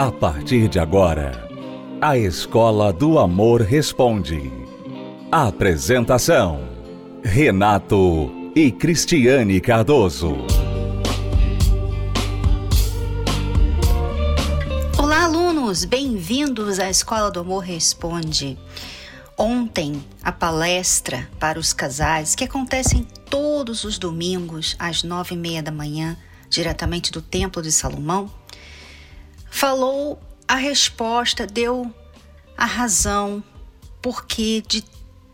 A partir de agora, a Escola do Amor Responde. Apresentação: Renato e Cristiane Cardoso. Olá, alunos! Bem-vindos à Escola do Amor Responde. Ontem, a palestra para os casais, que acontece todos os domingos às nove e meia da manhã, diretamente do Templo de Salomão, falou a resposta, deu a razão porque de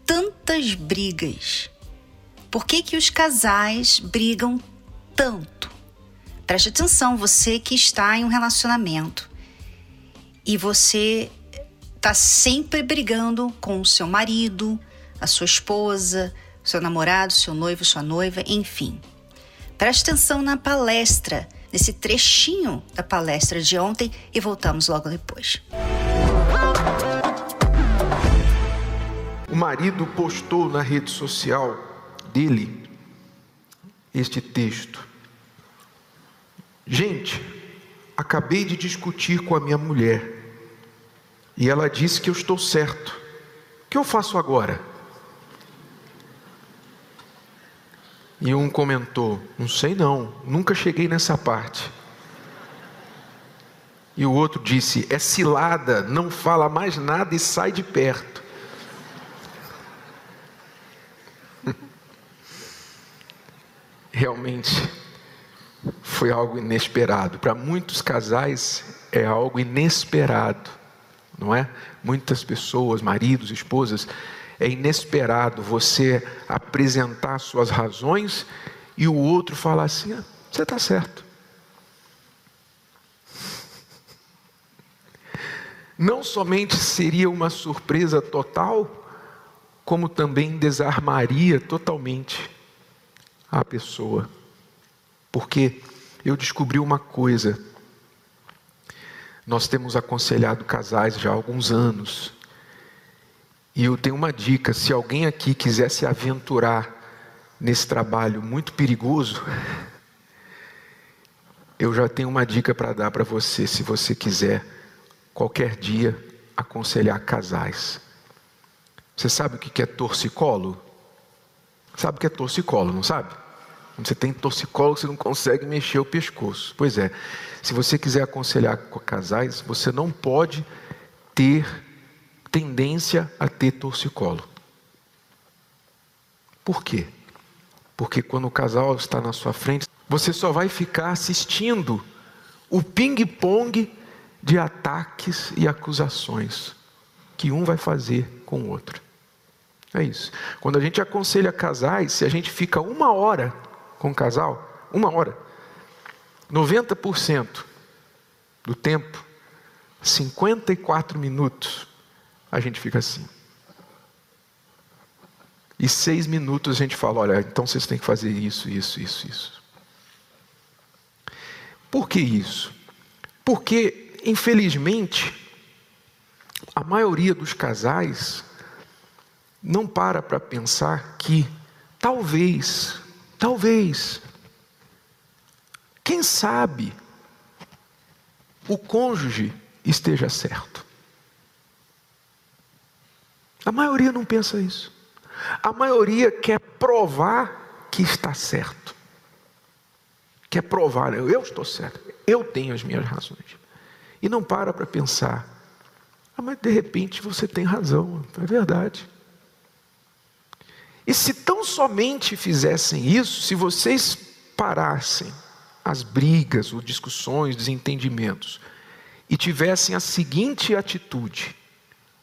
tantas brigas. Por que, que os casais brigam tanto? Preste atenção, você que está em um relacionamento e você está sempre brigando com o seu marido, a sua esposa, seu namorado, seu noivo, sua noiva, enfim. Preste atenção na palestra, nesse trechinho da palestra de ontem e voltamos logo depois. O marido postou na rede social dele este texto. Gente, acabei de discutir com a minha mulher e ela disse que eu estou certo. O que eu faço agora? E um comentou: Não sei não, nunca cheguei nessa parte. E o outro disse: É cilada, não fala mais nada e sai de perto. Realmente foi algo inesperado. Para muitos casais é algo inesperado não é? Muitas pessoas, maridos, esposas, é inesperado você apresentar suas razões e o outro falar assim: ah, você está certo. Não somente seria uma surpresa total, como também desarmaria totalmente a pessoa. Porque eu descobri uma coisa nós temos aconselhado casais já há alguns anos. E eu tenho uma dica: se alguém aqui quiser se aventurar nesse trabalho muito perigoso, eu já tenho uma dica para dar para você, se você quiser, qualquer dia, aconselhar casais. Você sabe o que é torcicolo? Sabe o que é torcicolo, não sabe? Quando você tem torcicolo, você não consegue mexer o pescoço. Pois é, se você quiser aconselhar casais, você não pode ter tendência a ter torcicolo. Por quê? Porque quando o casal está na sua frente, você só vai ficar assistindo o ping-pong de ataques e acusações que um vai fazer com o outro. É isso. Quando a gente aconselha casais, se a gente fica uma hora com o casal, uma hora, 90% do tempo, 54 minutos, a gente fica assim. E seis minutos a gente fala: olha, então vocês têm que fazer isso, isso, isso, isso. Por que isso? Porque, infelizmente, a maioria dos casais não para para pensar que talvez, talvez, quem sabe o cônjuge esteja certo? A maioria não pensa isso. A maioria quer provar que está certo. Quer provar, eu estou certo, eu tenho as minhas razões. E não para para pensar, ah, mas de repente você tem razão, é verdade. E se tão somente fizessem isso, se vocês parassem as brigas, ou discussões, desentendimentos, e tivessem a seguinte atitude: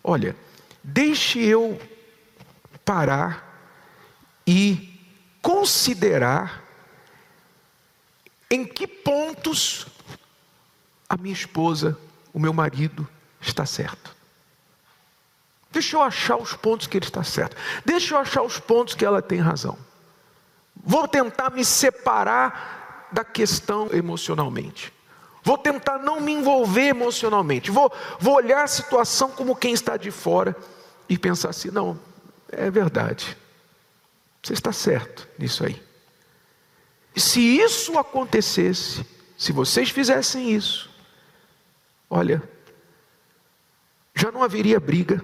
olha, deixe eu parar e considerar em que pontos a minha esposa, o meu marido, está certo. Deixa eu achar os pontos que ele está certo. Deixa eu achar os pontos que ela tem razão. Vou tentar me separar da questão emocionalmente. Vou tentar não me envolver emocionalmente. Vou, vou olhar a situação como quem está de fora e pensar assim: não, é verdade. Você está certo nisso aí. E se isso acontecesse, se vocês fizessem isso, olha, já não haveria briga.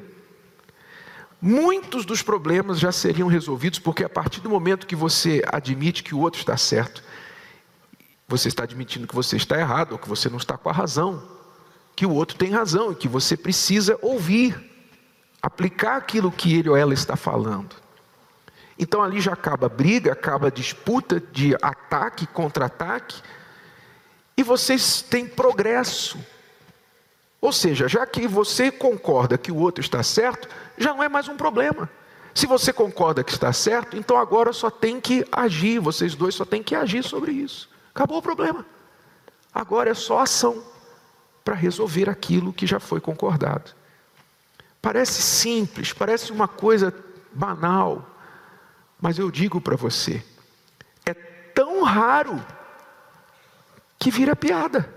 Muitos dos problemas já seriam resolvidos, porque a partir do momento que você admite que o outro está certo, você está admitindo que você está errado, ou que você não está com a razão, que o outro tem razão e que você precisa ouvir, aplicar aquilo que ele ou ela está falando. Então ali já acaba a briga, acaba a disputa de ataque, contra-ataque, e vocês têm progresso. Ou seja, já que você concorda que o outro está certo, já não é mais um problema. Se você concorda que está certo, então agora só tem que agir, vocês dois só têm que agir sobre isso. Acabou o problema. Agora é só ação para resolver aquilo que já foi concordado. Parece simples, parece uma coisa banal, mas eu digo para você, é tão raro que vira piada.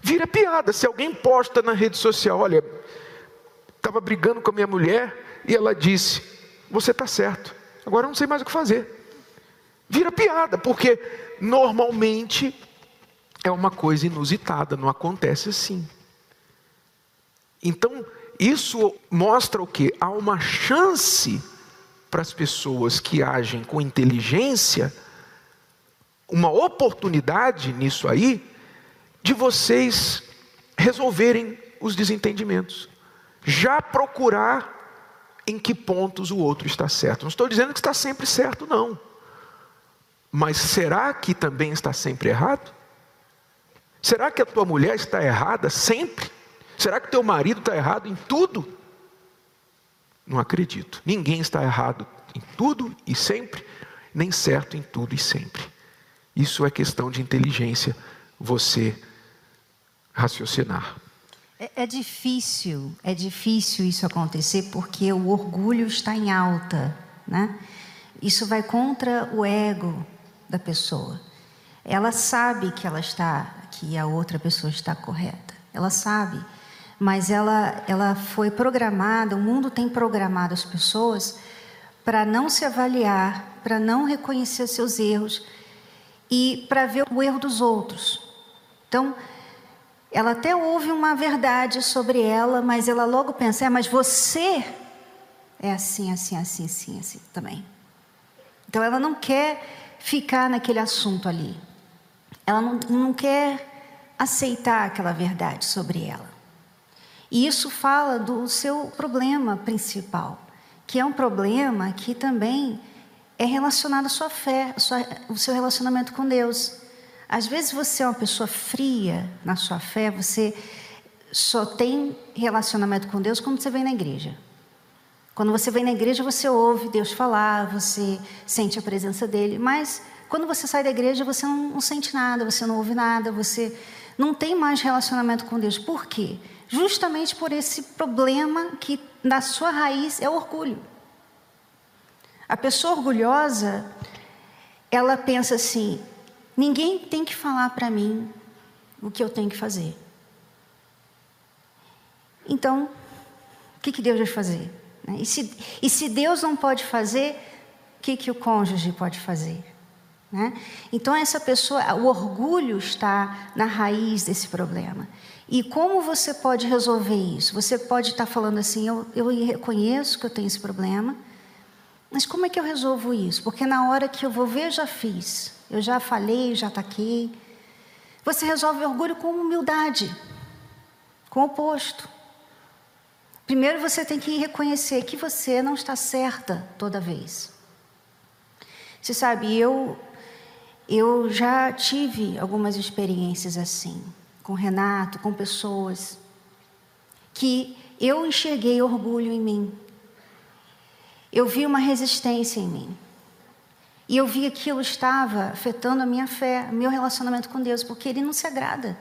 Vira piada. Se alguém posta na rede social, olha, estava brigando com a minha mulher e ela disse: Você está certo, agora eu não sei mais o que fazer. Vira piada, porque normalmente é uma coisa inusitada, não acontece assim. Então, isso mostra o que? Há uma chance para as pessoas que agem com inteligência, uma oportunidade nisso aí, de vocês resolverem os desentendimentos. Já procurar em que pontos o outro está certo. Não estou dizendo que está sempre certo, não. Mas será que também está sempre errado? Será que a tua mulher está errada sempre? Será que teu marido está errado em tudo? Não acredito. Ninguém está errado em tudo e sempre, nem certo em tudo e sempre. Isso é questão de inteligência, você raciocinar. É, é difícil, é difícil isso acontecer porque o orgulho está em alta, né? Isso vai contra o ego da pessoa. Ela sabe que ela está, que a outra pessoa está correta. Ela sabe mas ela, ela foi programada, o mundo tem programado as pessoas para não se avaliar, para não reconhecer seus erros e para ver o erro dos outros. Então, ela até ouve uma verdade sobre ela, mas ela logo pensa: é, mas você é assim, assim, assim, assim, assim também. Então, ela não quer ficar naquele assunto ali. Ela não, não quer aceitar aquela verdade sobre ela. E isso fala do seu problema principal, que é um problema que também é relacionado à sua fé, à sua, o seu relacionamento com Deus. Às vezes você é uma pessoa fria na sua fé, você só tem relacionamento com Deus quando você vem na igreja. Quando você vem na igreja, você ouve Deus falar, você sente a presença dele, mas quando você sai da igreja, você não, não sente nada, você não ouve nada, você não tem mais relacionamento com Deus. Por quê? justamente por esse problema que na sua raiz é o orgulho. A pessoa orgulhosa, ela pensa assim: ninguém tem que falar para mim o que eu tenho que fazer. Então, o que, que Deus vai fazer? Né? E se, e se Deus não pode fazer, o que, que o cônjuge pode fazer? Né? Então, essa pessoa, o orgulho está na raiz desse problema. E como você pode resolver isso? Você pode estar falando assim: eu, eu reconheço que eu tenho esse problema, mas como é que eu resolvo isso? Porque na hora que eu vou ver, eu já fiz, eu já falei, já ataquei. Você resolve o orgulho com humildade, com o oposto. Primeiro você tem que reconhecer que você não está certa toda vez. Você sabe, eu, eu já tive algumas experiências assim com Renato, com pessoas, que eu enxerguei orgulho em mim. Eu vi uma resistência em mim. E eu vi que aquilo estava afetando a minha fé, meu relacionamento com Deus, porque Ele não se agrada.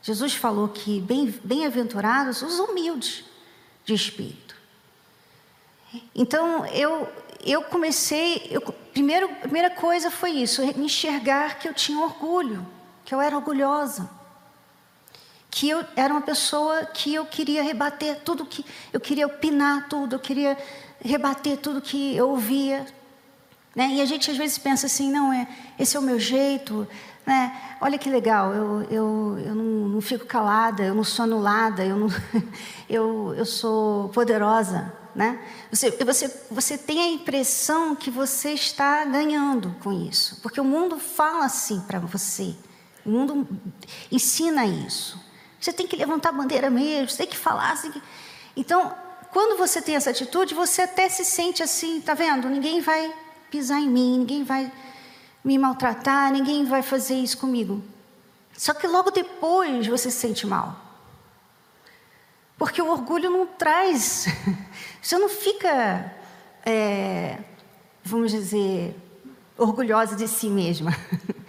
Jesus falou que bem-aventurados os humildes de espírito. Então eu, eu comecei, eu, primeiro, a primeira coisa foi isso, enxergar que eu tinha orgulho, que eu era orgulhosa que eu era uma pessoa que eu queria rebater tudo que eu queria opinar tudo, eu queria rebater tudo que eu ouvia. Né? E a gente às vezes pensa assim, não, é, esse é o meu jeito, né? olha que legal, eu, eu, eu não, não fico calada, eu não sou anulada, eu, não, eu, eu sou poderosa. Né? Você, você, você tem a impressão que você está ganhando com isso, porque o mundo fala assim para você, o mundo ensina isso. Você tem que levantar a bandeira mesmo, você tem que falar. Tem que... Então, quando você tem essa atitude, você até se sente assim, tá vendo? Ninguém vai pisar em mim, ninguém vai me maltratar, ninguém vai fazer isso comigo. Só que logo depois você se sente mal. Porque o orgulho não traz, você não fica, é, vamos dizer, orgulhosa de si mesma.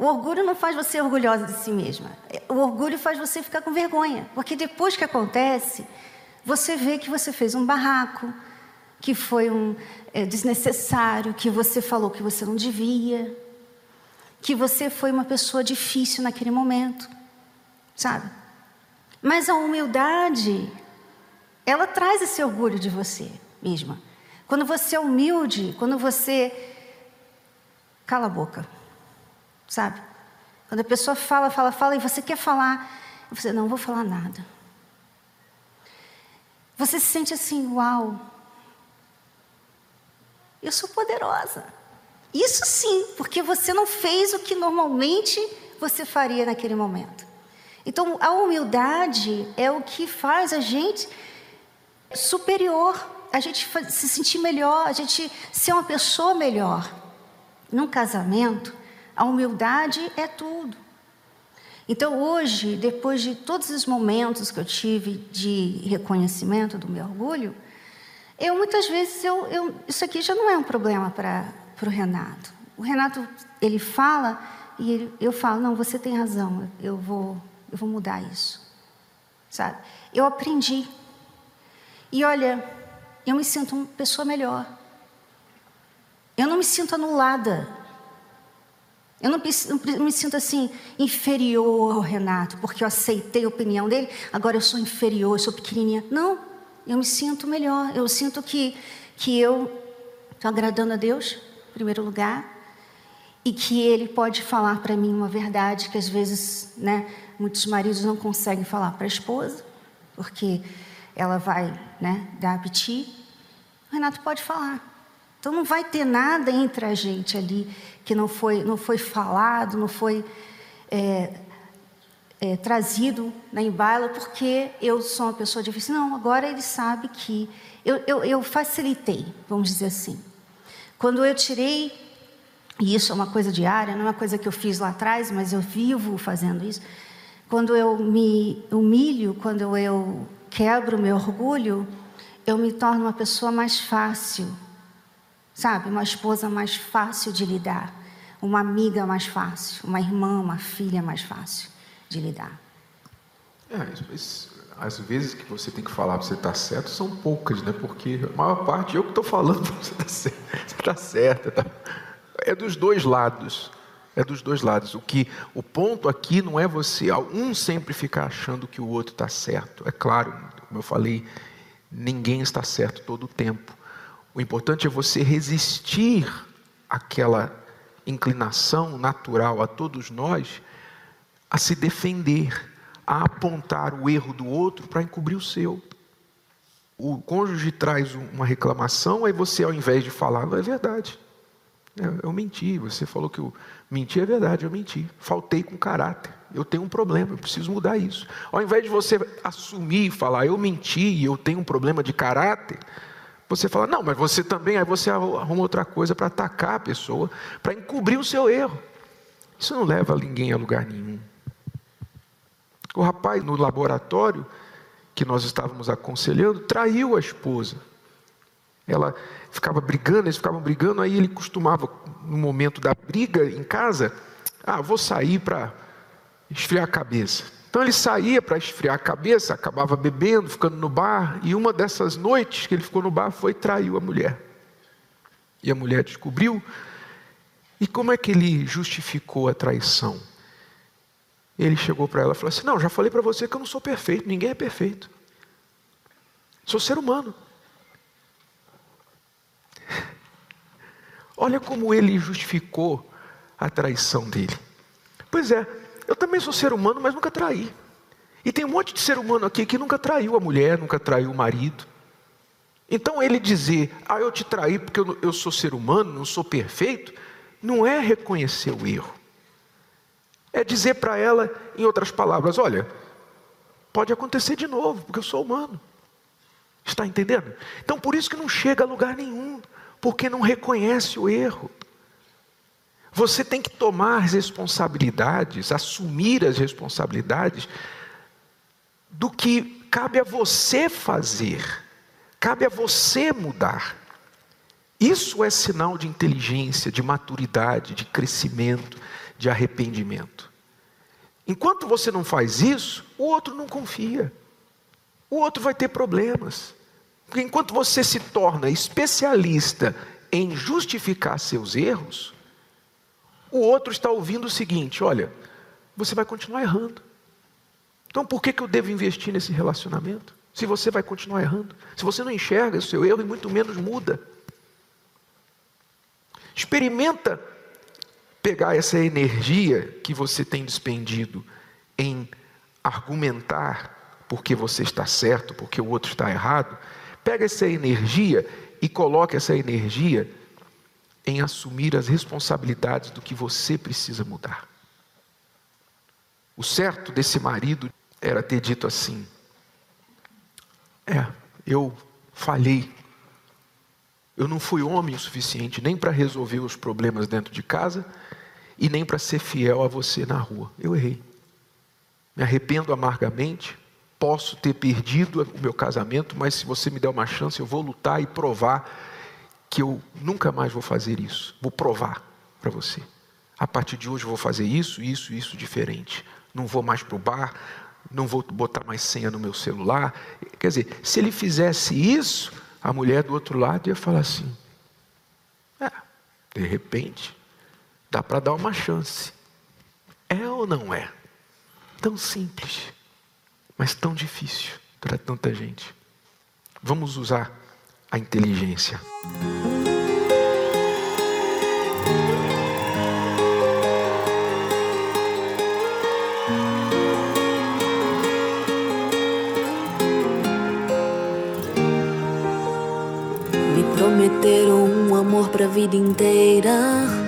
O orgulho não faz você orgulhosa de si mesma. O orgulho faz você ficar com vergonha. Porque depois que acontece, você vê que você fez um barraco, que foi um é, desnecessário, que você falou que você não devia, que você foi uma pessoa difícil naquele momento, sabe? Mas a humildade, ela traz esse orgulho de você mesma. Quando você é humilde, quando você cala a boca, sabe? Quando a pessoa fala, fala, fala e você quer falar, você não vou falar nada. Você se sente assim, uau, eu sou poderosa. Isso sim, porque você não fez o que normalmente você faria naquele momento. Então, a humildade é o que faz a gente superior, a gente se sentir melhor, a gente ser uma pessoa melhor. Num casamento, a humildade é tudo. Então, hoje, depois de todos os momentos que eu tive de reconhecimento do meu orgulho, eu muitas vezes, eu, eu, isso aqui já não é um problema para o Renato. O Renato, ele fala e ele, eu falo, não, você tem razão, eu vou, eu vou mudar isso. Sabe? Eu aprendi. E olha, eu me sinto uma pessoa melhor. Eu não me sinto anulada. Eu não, não, me sinto assim, inferior ao Renato, porque eu aceitei a opinião dele, agora eu sou inferior, eu sou pequenininha. Não eu me sinto melhor. Eu sinto que, que eu estou agradando a Deus, em primeiro lugar, e que Ele pode falar para mim uma verdade que às vezes, né, muitos maridos não conseguem falar para a esposa, porque ela vai, né, dar apetite. O Renato pode falar. Então não vai ter nada entre a gente ali que não foi, não foi falado, não foi é, é, trazido na embala porque eu sou uma pessoa difícil. Não, agora ele sabe que eu, eu, eu facilitei, vamos dizer assim. Quando eu tirei, e isso é uma coisa diária, não é uma coisa que eu fiz lá atrás, mas eu vivo fazendo isso. Quando eu me humilho, quando eu quebro o meu orgulho, eu me torno uma pessoa mais fácil, sabe? Uma esposa mais fácil de lidar, uma amiga mais fácil, uma irmã, uma filha mais fácil de lidar. É, mas as vezes que você tem que falar para você estar tá certo são poucas, né? Porque a maior parte eu que estou falando para você estar tá certo. Está certa. Tá... É dos dois lados. É dos dois lados. O que o ponto aqui não é você um sempre ficar achando que o outro está certo. É claro, como eu falei, ninguém está certo todo o tempo. O importante é você resistir àquela inclinação natural a todos nós a se defender, a apontar o erro do outro para encobrir o seu. O cônjuge traz uma reclamação, aí você, ao invés de falar, não é verdade. Eu, menti, você falou que eu menti, é verdade, eu menti. Faltei com caráter. Eu tenho um problema, eu preciso mudar isso. Ao invés de você assumir e falar, eu menti eu tenho um problema de caráter, você fala, não, mas você também, aí você arruma outra coisa para atacar a pessoa, para encobrir o seu erro. Isso não leva ninguém a lugar nenhum. O rapaz no laboratório que nós estávamos aconselhando traiu a esposa. Ela ficava brigando, eles ficavam brigando, aí ele costumava, no momento da briga em casa, ah, vou sair para esfriar a cabeça. Então ele saía para esfriar a cabeça, acabava bebendo, ficando no bar, e uma dessas noites que ele ficou no bar foi traiu a mulher. E a mulher descobriu. E como é que ele justificou a traição? Ele chegou para ela e falou assim: Não, já falei para você que eu não sou perfeito, ninguém é perfeito. Sou ser humano. Olha como ele justificou a traição dele. Pois é, eu também sou ser humano, mas nunca traí. E tem um monte de ser humano aqui que nunca traiu a mulher, nunca traiu o marido. Então ele dizer, ah, eu te traí porque eu sou ser humano, não sou perfeito, não é reconhecer o erro. É dizer para ela, em outras palavras, olha, pode acontecer de novo, porque eu sou humano. Está entendendo? Então por isso que não chega a lugar nenhum, porque não reconhece o erro. Você tem que tomar as responsabilidades, assumir as responsabilidades do que cabe a você fazer, cabe a você mudar. Isso é sinal de inteligência, de maturidade, de crescimento, de arrependimento. Enquanto você não faz isso, o outro não confia. O outro vai ter problemas. Porque enquanto você se torna especialista em justificar seus erros, o outro está ouvindo o seguinte: olha, você vai continuar errando. Então por que, que eu devo investir nesse relacionamento? Se você vai continuar errando, se você não enxerga o seu erro e muito menos muda. Experimenta pegar essa energia que você tem despendido em argumentar porque você está certo, porque o outro está errado. Pega essa energia e coloca essa energia em assumir as responsabilidades do que você precisa mudar. O certo desse marido era ter dito assim: É, eu falhei. Eu não fui homem o suficiente nem para resolver os problemas dentro de casa e nem para ser fiel a você na rua. Eu errei. Me arrependo amargamente. Posso ter perdido o meu casamento, mas se você me der uma chance, eu vou lutar e provar que eu nunca mais vou fazer isso. Vou provar para você. A partir de hoje eu vou fazer isso, isso, isso diferente. Não vou mais para o bar, não vou botar mais senha no meu celular. Quer dizer, se ele fizesse isso, a mulher do outro lado ia falar assim: é, de repente, dá para dar uma chance. É ou não é? Tão simples, mas tão difícil para tanta gente. Vamos usar a inteligência. Me prometeram um amor pra vida inteira.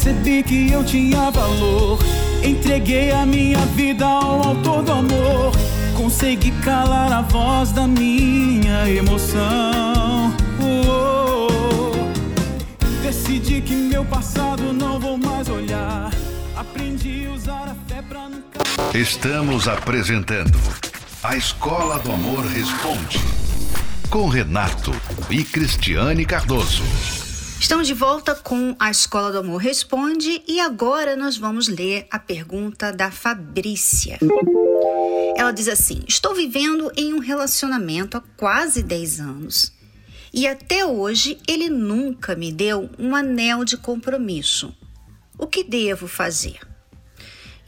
Percebi que eu tinha valor. Entreguei a minha vida ao autor do amor. Consegui calar a voz da minha emoção. Oh, oh. Decidi que meu passado não vou mais olhar. Aprendi a usar a fé pra nunca. Estamos apresentando A Escola do Amor Responde. Com Renato e Cristiane Cardoso. Estamos de volta com a Escola do Amor Responde e agora nós vamos ler a pergunta da Fabrícia. Ela diz assim: Estou vivendo em um relacionamento há quase 10 anos e até hoje ele nunca me deu um anel de compromisso. O que devo fazer?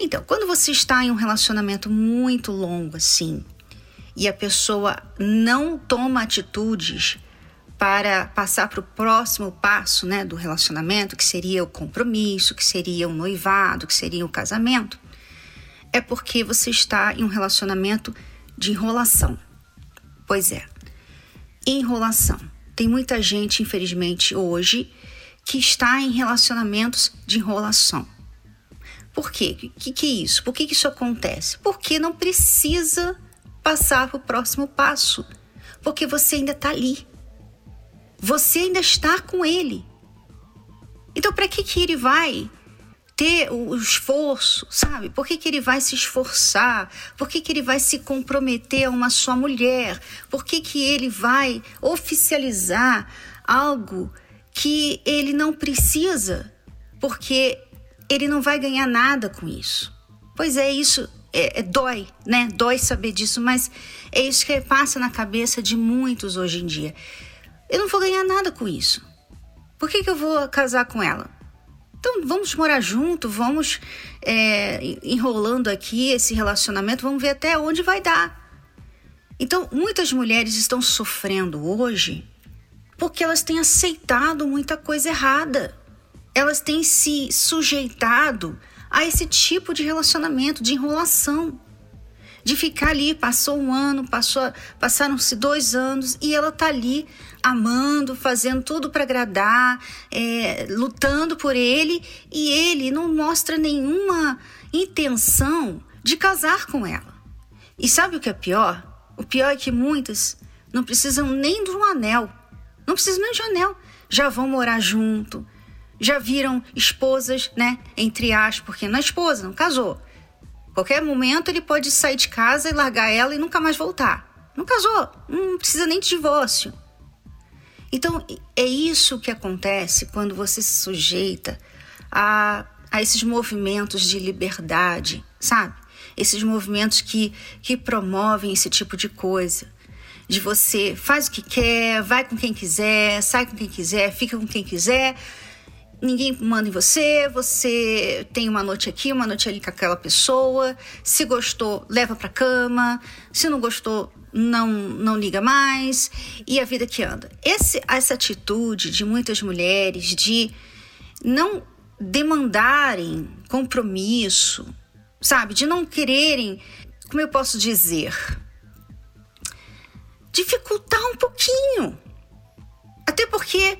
Então, quando você está em um relacionamento muito longo assim e a pessoa não toma atitudes para passar para o próximo passo né, do relacionamento, que seria o compromisso, que seria o noivado, que seria o casamento, é porque você está em um relacionamento de enrolação. Pois é, enrolação. Tem muita gente, infelizmente, hoje que está em relacionamentos de enrolação. Por quê? O que, que, é isso? Por que, que isso acontece? Porque não precisa passar para o próximo passo. Porque você ainda está ali. Você ainda está com ele. Então, para que, que ele vai ter o esforço, sabe? Por que, que ele vai se esforçar? Por que, que ele vai se comprometer a uma só mulher? Por que, que ele vai oficializar algo que ele não precisa? Porque ele não vai ganhar nada com isso. Pois é, isso é, é, dói, né? Dói saber disso, mas é isso que passa na cabeça de muitos hoje em dia. Eu não vou ganhar nada com isso. Por que, que eu vou casar com ela? Então vamos morar junto, vamos é, enrolando aqui esse relacionamento, vamos ver até onde vai dar. Então muitas mulheres estão sofrendo hoje porque elas têm aceitado muita coisa errada. Elas têm se sujeitado a esse tipo de relacionamento, de enrolação de ficar ali, passou um ano, passou, passaram-se dois anos e ela tá ali amando, fazendo tudo para agradar, é, lutando por ele e ele não mostra nenhuma intenção de casar com ela. E sabe o que é pior? O pior é que muitas não precisam nem de um anel, não precisam nem de um anel, já vão morar junto, já viram esposas, né? Entre aspas, porque não é esposa, não casou Qualquer momento ele pode sair de casa e largar ela e nunca mais voltar. Não casou, não precisa nem de divórcio. Então, é isso que acontece quando você se sujeita a, a esses movimentos de liberdade, sabe? Esses movimentos que, que promovem esse tipo de coisa. De você faz o que quer, vai com quem quiser, sai com quem quiser, fica com quem quiser, ninguém manda em você, você tem uma noite aqui, uma noite ali com aquela pessoa. Se gostou, leva para cama. Se não gostou, não não liga mais e a vida que anda. Esse, essa atitude de muitas mulheres de não demandarem compromisso, sabe, de não quererem, como eu posso dizer, dificultar um pouquinho. Até porque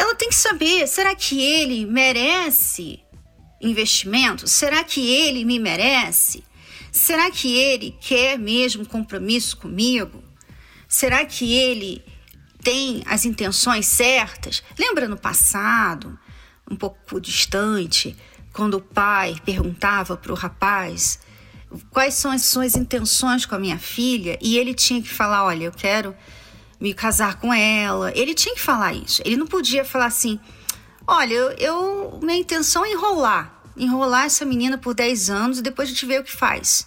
ela tem que saber: será que ele merece investimento? Será que ele me merece? Será que ele quer mesmo compromisso comigo? Será que ele tem as intenções certas? Lembra no passado, um pouco distante, quando o pai perguntava para o rapaz quais são as suas intenções com a minha filha e ele tinha que falar: olha, eu quero me casar com ela. Ele tinha que falar isso. Ele não podia falar assim: olha, eu, eu minha intenção é enrolar. Enrolar essa menina por 10 anos e depois a gente vê o que faz.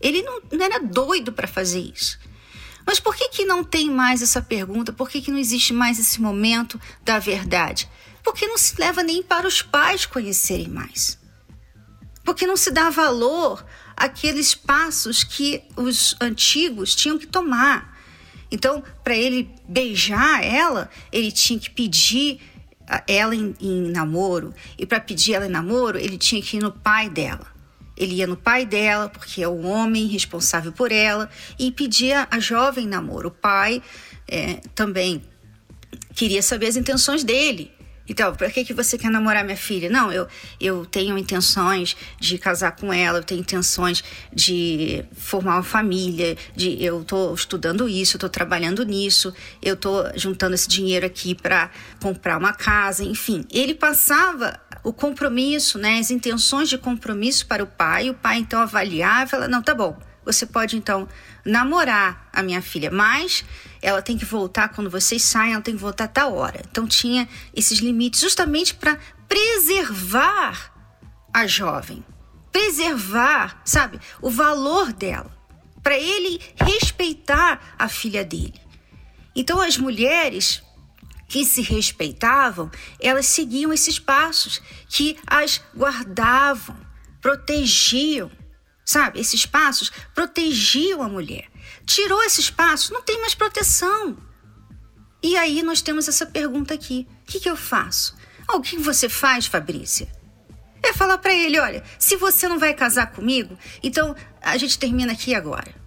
Ele não, não era doido para fazer isso. Mas por que, que não tem mais essa pergunta? Por que, que não existe mais esse momento da verdade? Porque não se leva nem para os pais conhecerem mais. Porque não se dá valor àqueles passos que os antigos tinham que tomar. Então, para ele beijar ela, ele tinha que pedir ela em, em namoro. E para pedir ela em namoro, ele tinha que ir no pai dela. Ele ia no pai dela, porque é o homem responsável por ela, e pedia a jovem namoro. O pai é, também queria saber as intenções dele. Então, por que, que você quer namorar minha filha? Não, eu, eu tenho intenções de casar com ela, eu tenho intenções de formar uma família, de eu estou estudando isso, estou trabalhando nisso, eu estou juntando esse dinheiro aqui para comprar uma casa, enfim. Ele passava o compromisso, né, as intenções de compromisso para o pai, o pai então avaliava, ela, não, tá bom, você pode então namorar a minha filha, mas ela tem que voltar quando vocês saem, ela tem que voltar a tal hora. Então tinha esses limites justamente para preservar a jovem, preservar, sabe, o valor dela. para ele respeitar a filha dele. Então as mulheres que se respeitavam, elas seguiam esses passos que as guardavam, protegiam, sabe? Esses passos protegiam a mulher. Tirou esses passos, não tem mais proteção. E aí nós temos essa pergunta aqui: o que, que eu faço? Ah, o que você faz, Fabrícia? É falar para ele: olha, se você não vai casar comigo, então a gente termina aqui agora.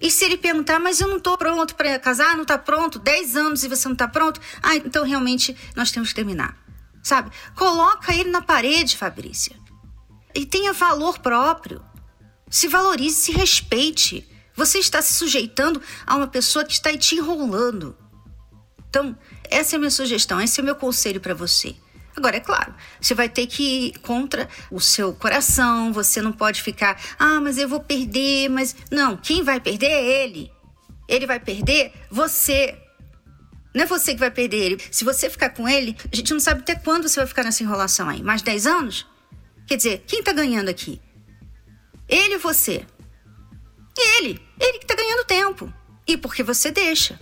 E se ele perguntar, mas eu não tô pronto para casar, não tá pronto, 10 anos e você não tá pronto, ah, então realmente nós temos que terminar. Sabe? Coloca ele na parede, Fabrícia. E tenha valor próprio. Se valorize, se respeite. Você está se sujeitando a uma pessoa que está te enrolando. Então, essa é a minha sugestão, esse é o meu conselho para você. Agora, é claro, você vai ter que ir contra o seu coração, você não pode ficar, ah, mas eu vou perder, mas. Não, quem vai perder é ele. Ele vai perder você. Não é você que vai perder ele. Se você ficar com ele, a gente não sabe até quando você vai ficar nessa enrolação aí. Mais 10 anos? Quer dizer, quem tá ganhando aqui? Ele ou você? Ele. Ele que tá ganhando tempo. E porque você deixa.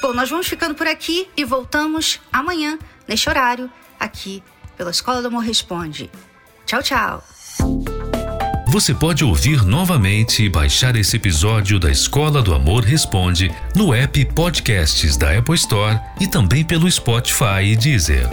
Bom, nós vamos ficando por aqui e voltamos amanhã, neste horário, aqui pela Escola do Amor Responde. Tchau, tchau. Você pode ouvir novamente e baixar esse episódio da Escola do Amor Responde no app Podcasts da Apple Store e também pelo Spotify e Deezer.